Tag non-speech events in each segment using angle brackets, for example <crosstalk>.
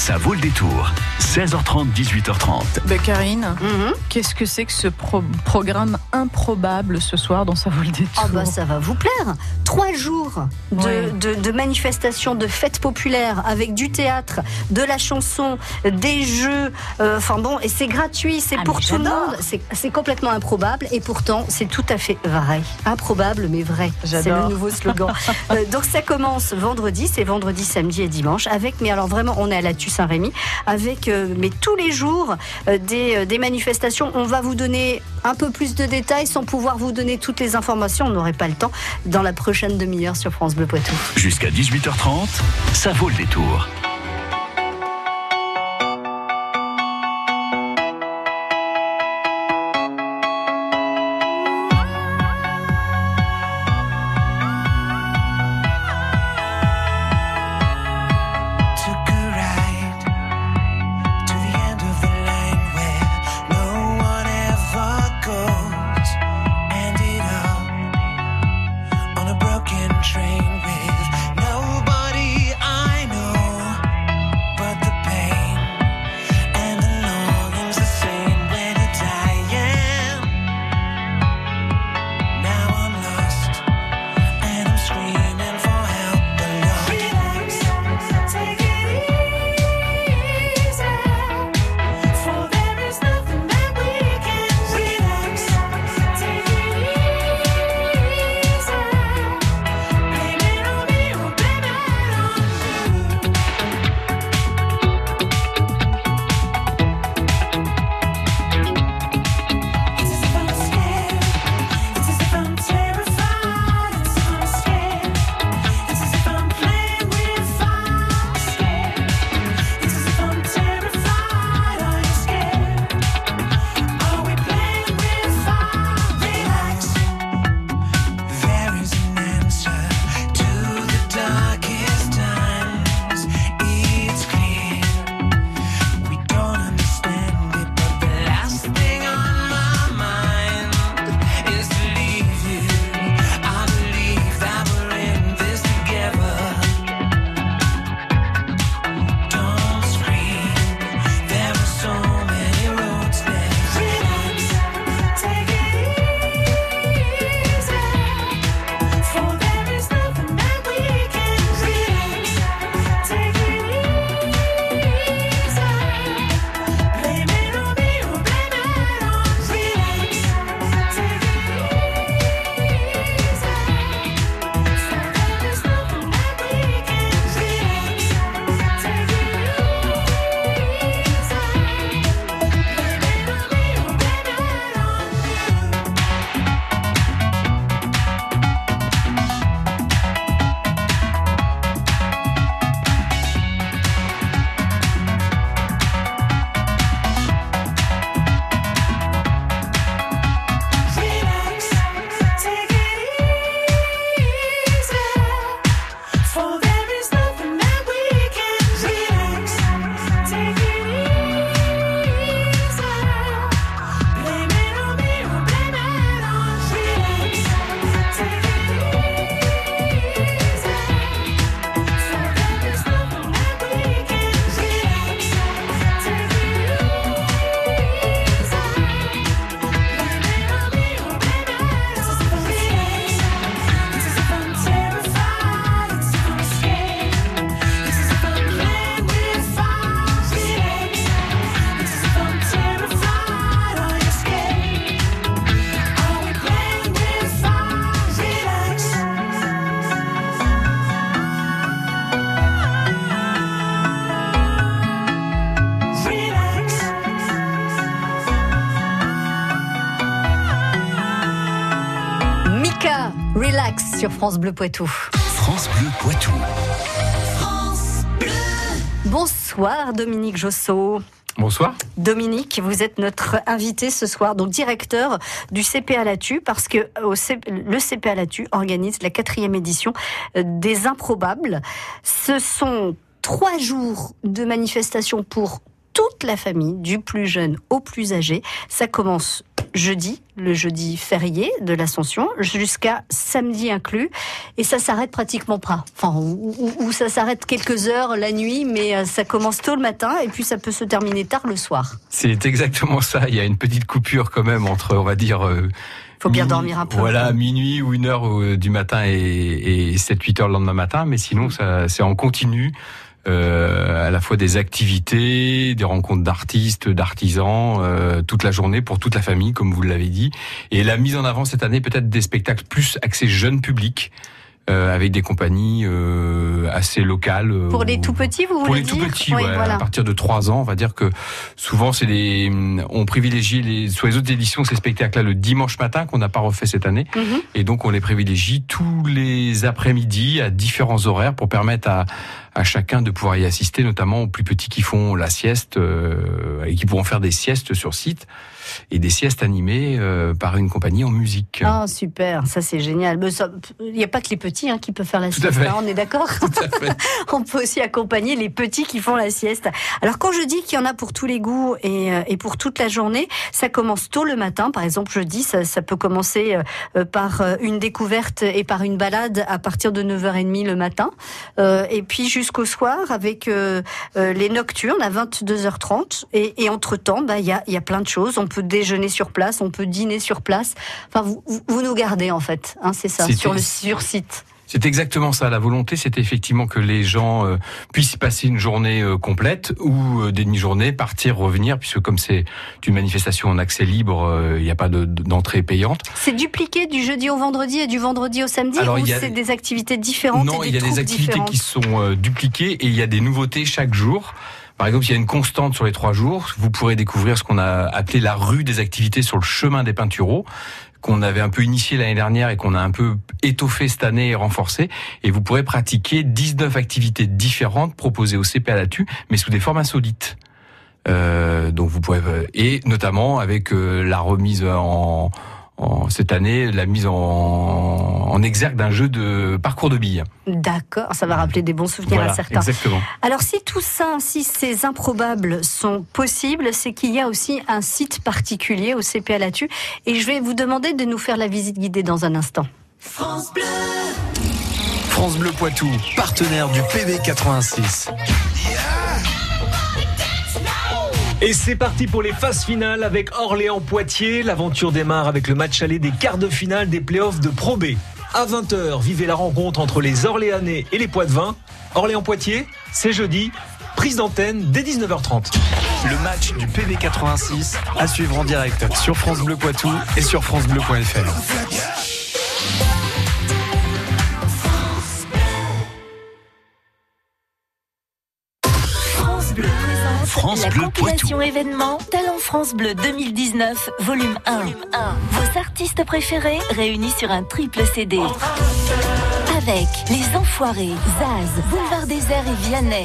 Ça vaut le détour. 16h30, 18h30. Ben, Karine, Mhm. qu'est-ce que c'est que ce pro- programme improbable ce soir dans Ça vaut le détour Ah bah ça va vous plaire. Trois jours de, Ouais. de- de manifestations, de fêtes populaires avec du théâtre, de la chanson, des jeux. euh, Enfin bon, et c'est gratuit, c'est Ah, pour tout le monde. C'est- C'est complètement improbable et pourtant c'est tout à fait vrai. Improbable mais vrai. C'est le nouveau slogan. <laughs> Euh, donc ça commence vendredi, c'est vendredi, samedi et dimanche avec, mais alors vraiment on est à la Tu Saint-Rémy, avec euh, mais tous les jours euh, des, euh, des manifestations. On va vous donner un peu plus de détails sans pouvoir vous donner toutes les informations. On n'aurait pas le temps dans la prochaine demi-heure sur France Bleu Poitou. Jusqu'à 18h30, ça vaut le détour. Relax sur France Bleu Poitou. France Bleu Poitou. Bonsoir Dominique Jossot. Bonsoir. Dominique, vous êtes notre invité ce soir, donc directeur du CPA Latu, parce que au C- le CPA Latu organise la quatrième édition euh, des Improbables. Ce sont trois jours de manifestation pour toute la famille, du plus jeune au plus âgé. Ça commence jeudi, le jeudi férié de l'Ascension, jusqu'à samedi inclus. Et ça s'arrête pratiquement pas. Enfin, ou, ou- ou ça s'arrête quelques heures la nuit, mais euh, ça commence tôt le matin et puis ça peut se terminer tard le soir. C'est exactement ça. Il y a une petite coupure quand même entre, on va dire. euh, Faut bien minuit- dormir un peu. Voilà, minuit ou une heure euh, du matin et, et 7-8 heures le lendemain matin. Mais sinon, ça, c'est en continu. Euh, à la fois des activités, des rencontres d'artistes, d'artisans, euh, toute la journée pour toute la famille, comme vous l'avez dit. Et la mise en avant cette année, peut-être des spectacles plus axés jeune public, euh, avec des compagnies euh, assez locales. euh, Pour les ou- tout petits, vous pour voulez les tout dire petits, Oui, ouais, voilà. à partir de 3 ans, on va dire que souvent c'est des, on privilégie les, sur les autres éditions ces spectacles-là le dimanche matin qu'on n'a pas refait cette année, Mhm. et donc on les privilégie tous les après-midi à différents horaires pour permettre à, à chacun de pouvoir y assister, notamment aux plus petits qui font la sieste euh, et qui pourront faire des siestes sur site et des siestes animées euh, par une compagnie en musique. Ah super, ça c'est génial. Il n'y a pas que les petits hein, qui peuvent faire la Tout à sieste, fait. hein, on est d'accord. <laughs> <laughs> On peut aussi accompagner les petits qui font la sieste. Alors quand je dis qu'il y en a pour tous les goûts et, euh, et pour toute la journée, ça commence tôt le matin. Par exemple, jeudi, ça, ça peut commencer euh, par une découverte et par une balade à partir de 9h30 le matin. Euh, et puis jusqu'au soir avec euh, les nocturnes à 22h30. Et, et entre-temps, bah, il y, a, il y a plein de choses. On peut déjeuner sur place, on peut dîner sur place. Enfin, vous, nous gardez en fait, hein, c'est ça, sur le sur site. C'est exactement ça. La volonté, c'était effectivement que les gens euh, puissent passer une journée euh, complète ou euh, des demi-journées, partir, revenir, puisque comme c'est une manifestation en accès libre, il n'y a pas de- d'entrée payante. C'est dupliqué du jeudi au vendredi et du vendredi au samedi Alors, ou a- c'est des activités différentes non, et il y a des activités différentes qui sont dupliquées et il y a des nouveautés chaque jour. Par exemple, il y a une constante sur les trois jours. Vous pourrez découvrir ce qu'on a appelé la rue des activités sur le chemin des peintureaux qu'on avait un peu initié l'année dernière et qu'on a un peu étoffé cette année et renforcé. Et vous pourrez pratiquer 19 activités différentes proposées au CP à la mais sous des formes insolites. Euh, donc vous pourrez et notamment avec euh, la remise en, en- cette année la mise en, en exergue d'un jeu de parcours de billes. D'accord, ça va rappeler des bons souvenirs Voilà, à certains. exactement. Alors si tout ça, si ces improbables sont possibles, c'est qu'il y a aussi un site particulier au CP à la TU et je vais vous demander de nous faire la visite guidée dans un instant. France Bleu Poitou, partenaire du PB86. Et c'est parti pour les phases finales avec Orléans-Poitiers. L'aventure démarre avec le match aller des quarts de finale des playoffs de Pro B. À 20h, vivez la rencontre entre les Orléanais et les Poitevins. Orléans-Poitiers, c'est jeudi. Prise d'antenne dès 19h30. Le match du PB86 à suivre en direct sur France Bleu Poitou et sur francebleu.fr. la Bleu compilation événement Talent France Bleu 2019, volume 1. Vos artistes préférés réunis sur un triple CD. Avec Les Enfoirés, Zaz, Boulevard Désert et Vianney.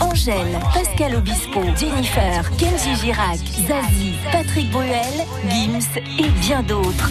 Angèle, Pascal Obispo, Jennifer, Kenji Girac, Zazie, Patrick Bruel, Gims et bien d'autres.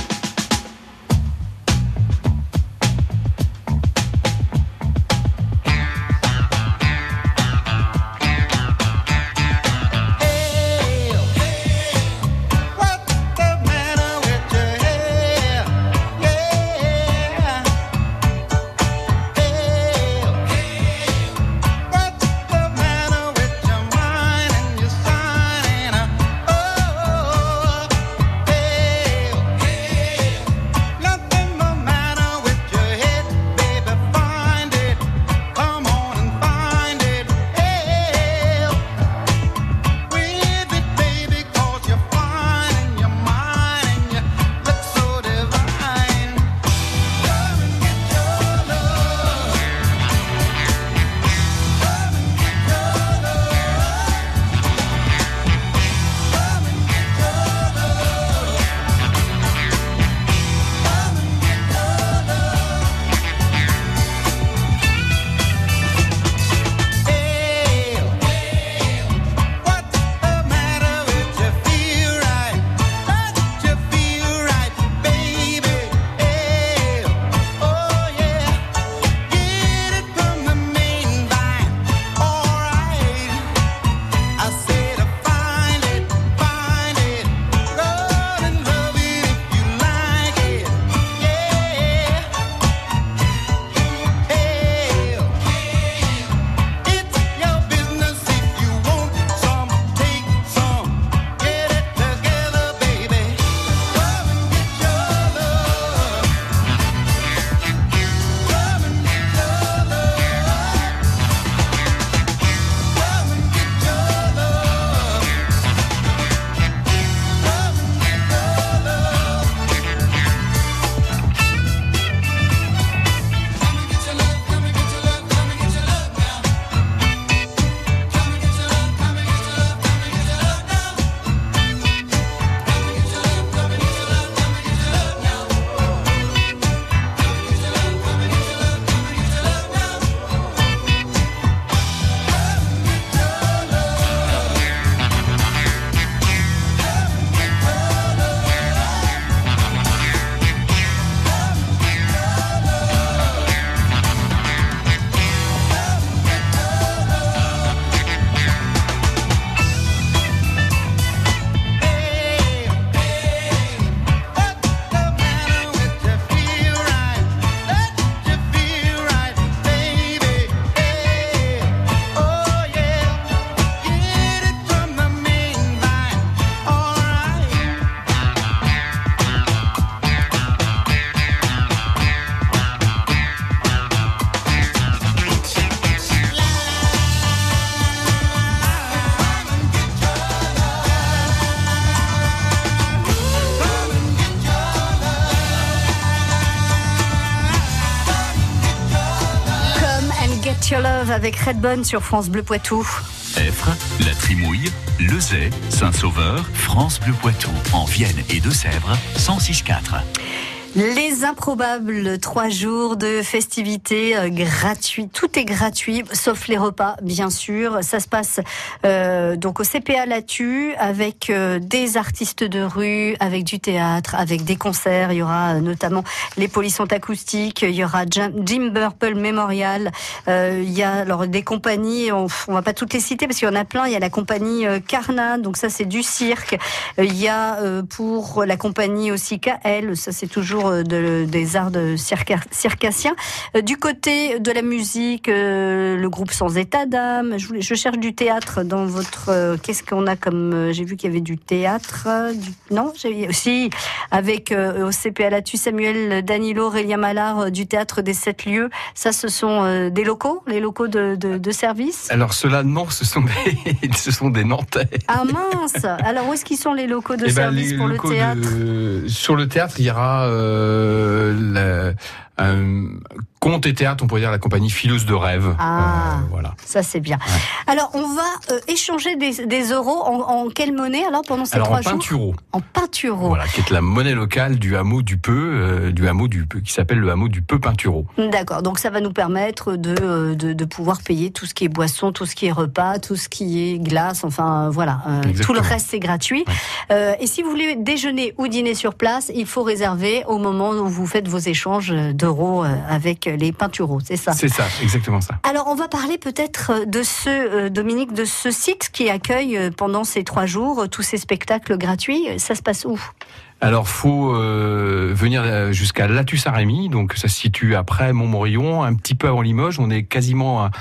Avec Redbone sur France Bleu Poitou. Effre, La Trimouille, Lezay, Saint-Sauveur, France Bleu Poitou, en Vienne et Deux-Sèvres, 106.4. Les improbables trois jours de festivités euh, gratuits. Tout est gratuit, sauf les repas, bien sûr. Ça se passe euh, donc au CPA Latu avec euh, des artistes de rue, avec du théâtre, avec des concerts. Il y aura notamment les polissons acoustiques. Il y aura Jim, Jim Burple Memorial. Il y a alors des compagnies. On, on va pas toutes les citer parce qu'il y en a plein. Il y a la compagnie Carna, donc ça c'est du cirque. Il y a pour la compagnie aussi KL, ça c'est toujours euh, de- des arts de circa- circassiens. Euh, Du côté de la musique, euh, le groupe Sans État d'âme. Je, cherche du théâtre dans votre. Qu'est-ce qu'on a comme J'ai vu qu'il y avait du théâtre. du- non, j'ai aussi avec au CPA Latu Samuel Danilo, Aurélien Malard du théâtre des sept lieux. Ça, ce sont des locaux, les locaux de, de, de service? Alors cela, non, ce sont des, <laughs> ce sont des Nantais. Ah mince Alors où est-ce qu'ils sont les locaux de Eh ben, service les pour le théâtre de- Sur le théâtre, il y aura euh, la- un conte et théâtre, on pourrait dire la compagnie Fileuse de rêve. Ah. Euh, voilà. Ça, c'est bien. Alors, on va euh, échanger des, des euros en, en quelle monnaie alors pendant ces Alors trois en jours peintureau, En peintureau. voilà, qui est la monnaie locale du hameau du Peu, euh, du hameau du Peu, qui s'appelle le hameau du Peu Peintureau. D'accord, donc ça va nous permettre de, de, de pouvoir payer tout ce qui est boisson, tout ce qui est repas, tout ce qui est glace, enfin voilà. tout le reste, c'est gratuit. Et si vous voulez déjeuner ou dîner sur place, il faut réserver au moment où vous faites vos échanges d'euros avec les peintureaux, c'est ça C'est ça, exactement ça. Alors, on va parler peut-être de ce, euh, Dominique, de ce site qui accueille euh, pendant ces trois jours euh, tous ces spectacles gratuits. Ça se passe où? Alors, faut euh, venir euh, jusqu'à Latu-Saint-Rémy, donc ça se situe après Montmorillon, un petit peu avant Limoges. On est quasiment à-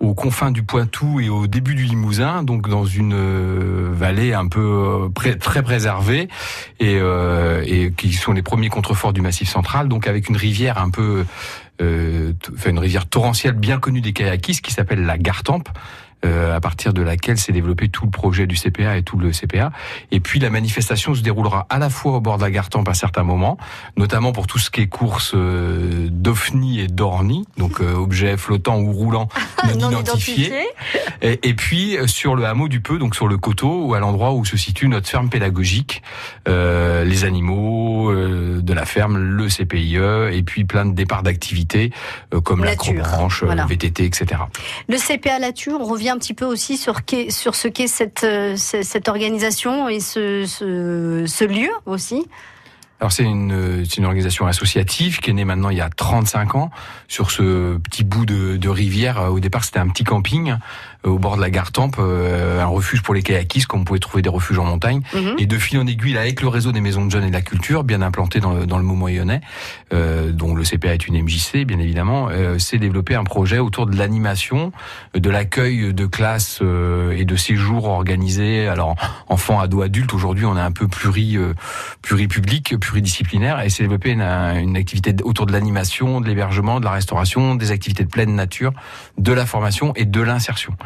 aux confins du Poitou et au début du Limousin, donc dans une euh, vallée un peu euh, très préservée et, euh, et qui sont les premiers contreforts du Massif central, donc avec une rivière un peu, euh, une rivière torrentielle bien connue des kayakistes qui s'appelle la Gartempe. Euh, à partir de laquelle s'est développé tout le projet du CPA et tout le CPA. Et puis la manifestation se déroulera à la fois au bord de la Gartempe à certains moments, notamment pour tout ce qui est course euh, d'OFNI et d'ORNI, donc euh, objets flottants ou roulants <laughs> non, identifiés. Et, et puis euh, sur le hameau du Peu, donc sur le coteau, ou à l'endroit où se situe notre ferme pédagogique, les animaux de la ferme, le CPIE, et puis plein de départs d'activités comme Nature, l'acrobranche, euh, voilà. VTT, etc. Le CPA Latu, on revient un petit peu aussi sur, sur ce qu'est cette, euh, ce- cette organisation et ce, ce, lieu aussi. Alors c'est une, une organisation associative qui est née maintenant il y a 35 ans sur ce petit bout de, rivière. Au départ c'était un petit camping au bord de la gare Tempe, euh, un refuge pour les kayakistes comme vous pouvez trouver des refuges en montagne. Mhm. Et de fil en aiguille, avec le réseau des maisons de jeunes et de la culture, bien implanté dans le, dans le Montmorillonnais, euh, dont le CPA est une MJC, bien évidemment, euh, s'est développé un projet autour de l'animation, de l'accueil de classes euh, et de séjours organisés. Alors, enfants, ados, adultes, aujourd'hui, on est un peu pluri, euh, pluripublic, pluridisciplinaire, et s'est développé une, une activité autour de l'animation, de l'hébergement, de la restauration, des activités de pleine nature, de la formation et de l'insertion.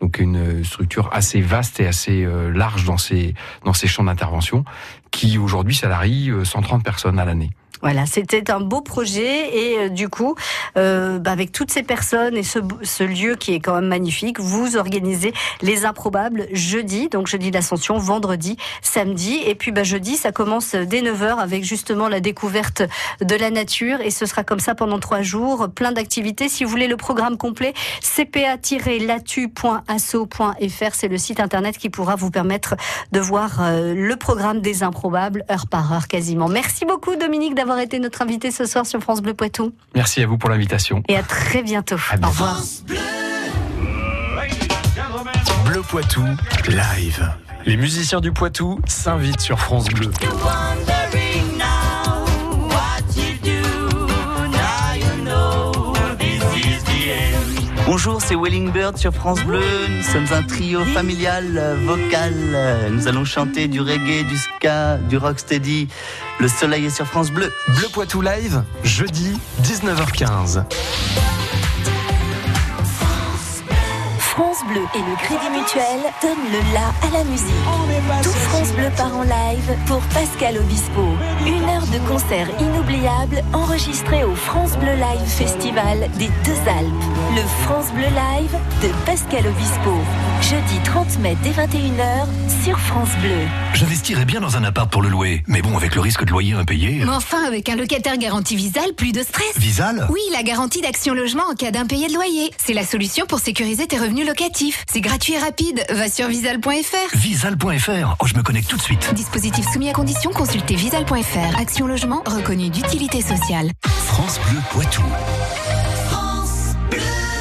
Donc une structure assez vaste et assez euh, large dans ses dans ses champs d'intervention, qui aujourd'hui salarie euh, 130 personnes à l'année. Voilà, c'était un beau projet et euh, du coup, euh, bah, avec toutes ces personnes et ce, lieu qui est quand même magnifique, vous organisez les improbables jeudi, donc jeudi d'Ascension, vendredi, samedi et puis bah, jeudi ça commence dès 9h avec justement la découverte de la nature et ce sera comme ça pendant trois jours, plein d'activités. Si vous voulez le programme complet, cpa-latu.asso.fr, c'est le site internet qui pourra vous permettre de voir euh, le programme des improbables heure par heure quasiment. Merci beaucoup Dominique d'avoir été notre invité ce soir sur France Bleu Poitou Merci à vous pour l'invitation. et à très bientôt. À bientôt. Au revoir. Bleu Poitou, live. Les musiciens du Poitou s'invitent sur France Bleu. Bonjour, c'est Welling Bird sur France Bleu. Nous sommes un trio familial vocal. Nous allons chanter du reggae, du ska, du rocksteady. Le soleil est sur France Bleu. Bleu Poitou live, jeudi 19h15. France Bleu et le Crédit Mutuel donnent le la à la musique. Tout France Bleu part en live pour Pascal Obispo. Une heure de concert inoubliable enregistré au France Bleu Live Festival des Deux Alpes. Le France Bleu Live de Pascal Obispo. Jeudi 30 mai dès 21h sur France Bleu. J'investirais bien dans un appart pour le louer, mais bon, avec le risque de loyer impayé. Mais enfin, avec un locataire garanti Visal, plus de stress. Visal? Oui, la garantie d'action logement en cas d'impayé de loyer. C'est la solution pour sécuriser tes revenus C'est gratuit et rapide. Va sur visal.fr. Visal.fr. Oh, je me connecte tout de suite. Dispositif soumis à condition, consultez visal.fr. Action logement reconnu d'utilité sociale. France Bleu Poitou.